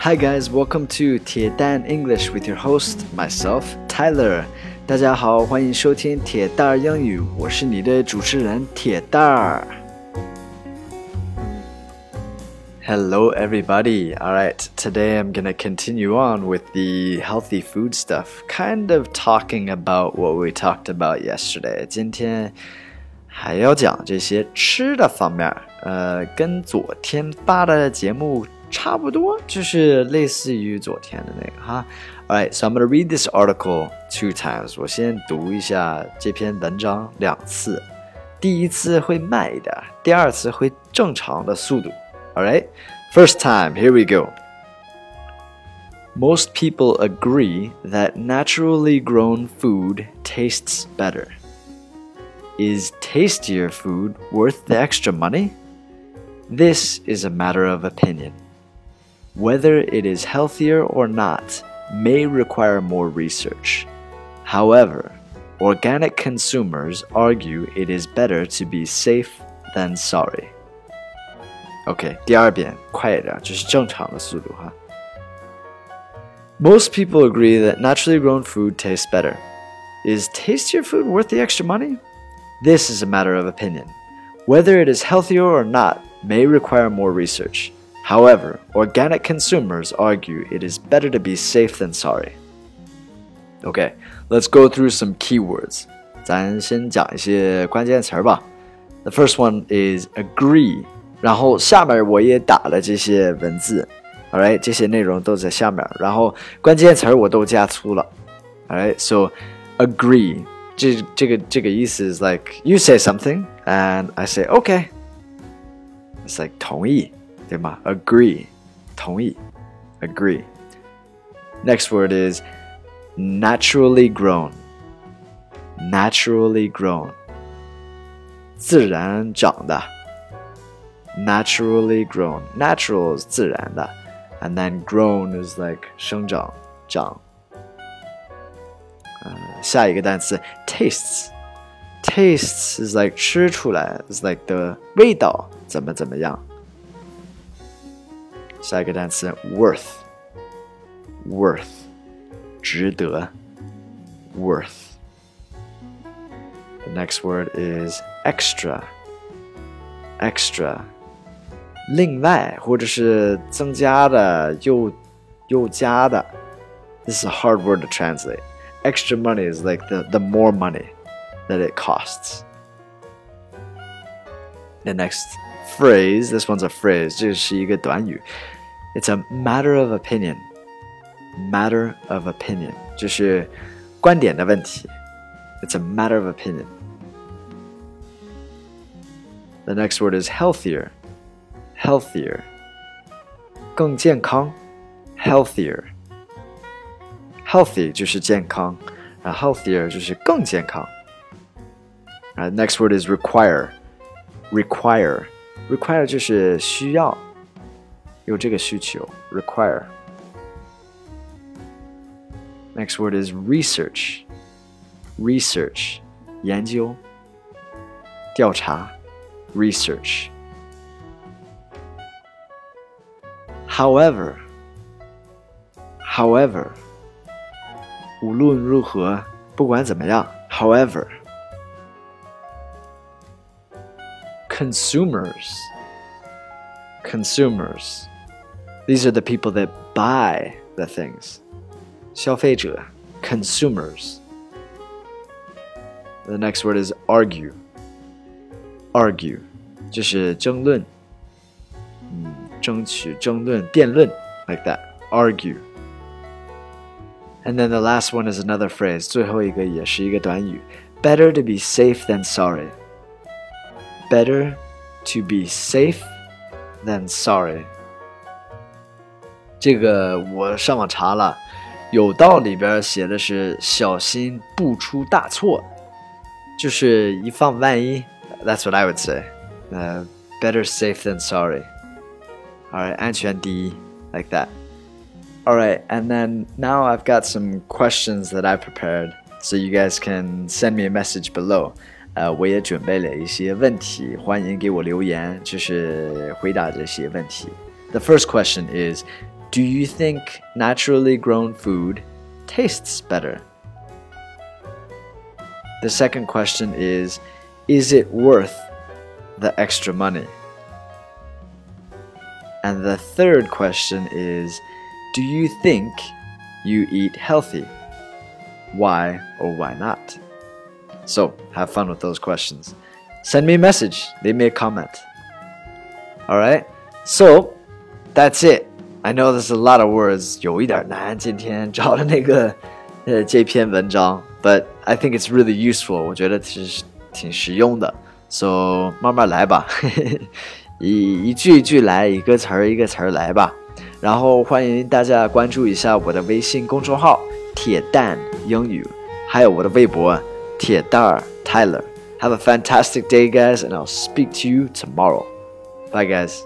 Hi guys, welcome to 铁蛋 English with your host myself Tyler. 大家好，欢迎收听铁蛋儿英语，我是你的主持人铁蛋儿。Hello everybody. All right, today I'm going to continue on with the healthy food stuff, kind of talking about what we talked about yesterday. 今天还要讲这些吃的方面，呃，跟昨天发的节目 差不多，就是类似于昨天的那个哈。Alright, so I'm gonna read this article two times. 我先读一下这篇文章两次，第一次会慢一点，第二次会正常的速度。Alright, first time, here we go. Most people agree that naturally grown food tastes better. Is tastier food worth the extra money? This is a matter of opinion. Whether it is healthier or not may require more research. However, organic consumers argue it is better to be safe than sorry. OK，第二遍快一点，就是正常的速度哈。Most people agree that naturally grown food tastes better. Is tastier food worth the extra money? This is a matter of opinion. Whether it is healthier or not may require more research. However, organic consumers argue it is better to be safe than sorry. Okay, let's go through some keywords. 咱先讲一些关键词儿吧。The first one is agree，然后下面我也打了这些文字，alright，这些内容都在下面，然后关键词儿我都加粗了，alright，so agree，这这个这个意思 is like you say something and I say okay，it's like 同意。 对吗？Agree，同意，agree。Next word is naturally grown. Naturally grown，自然长的。Naturally grown, natural 是自然的，and then grown is like 生长长。呃，下一个单词 tastes。Tastes is like 吃出来，is like the 味道怎么怎么样。 下一个单词 worth，worth，值得，worth。The next word is extra, extra，另外或者是增加的，又又加的。This is a hard word to translate. Extra money is like the, the more money that it costs. The next phrase, this one's a phrase, 这是一个短语。it's a matter of opinion. Matter of opinion 就是观点的问题。It's a matter of opinion. The next word is healthier. Healthier. 更健康。Healthier. Healthy 就是健康，然后 healthier 就是更健康。Right, next word is require. Require. Require 就是需要。有这个需求 require。Next word is research. Research 研究调查 research. However, however, 无论如何，不管怎么样，however, consumers, consumers. These are the people that buy the things. 消费者 consumers. The next word is argue. Argue 就是争论，嗯，争取、争论、辩论，like that. Argue. And then the last one is another phrase. 最后一个也是一个短语。Better to be safe than sorry. Better to be safe than sorry. 这个我上网查了，有道里边写的是小心不出大错，就是以防万一。That's what I would say. Uh, better safe than sorry. All right, 安全第一，like that. All right, and then now I've got some questions that I prepared, so you guys can send me a message below. 呃，我也准备了一些问题，欢迎给我留言，就是回答这些问题。The first question is. Do you think naturally grown food tastes better? The second question is Is it worth the extra money? And the third question is Do you think you eat healthy? Why or why not? So, have fun with those questions. Send me a message, leave me a comment. Alright? So, that's it. I know there's a lot of words, 有一点难，今天找的那个呃这篇文章，but I think it's really useful. 我觉得其实挺实用的，so 慢慢来吧，一一句一句来，一个词儿一个词儿来吧。然后欢迎大家关注一下我的微信公众号“铁蛋英语”，还有我的微博“ Tietar Tyler. Have a fantastic day, guys, and I'll speak to you tomorrow. Bye, guys.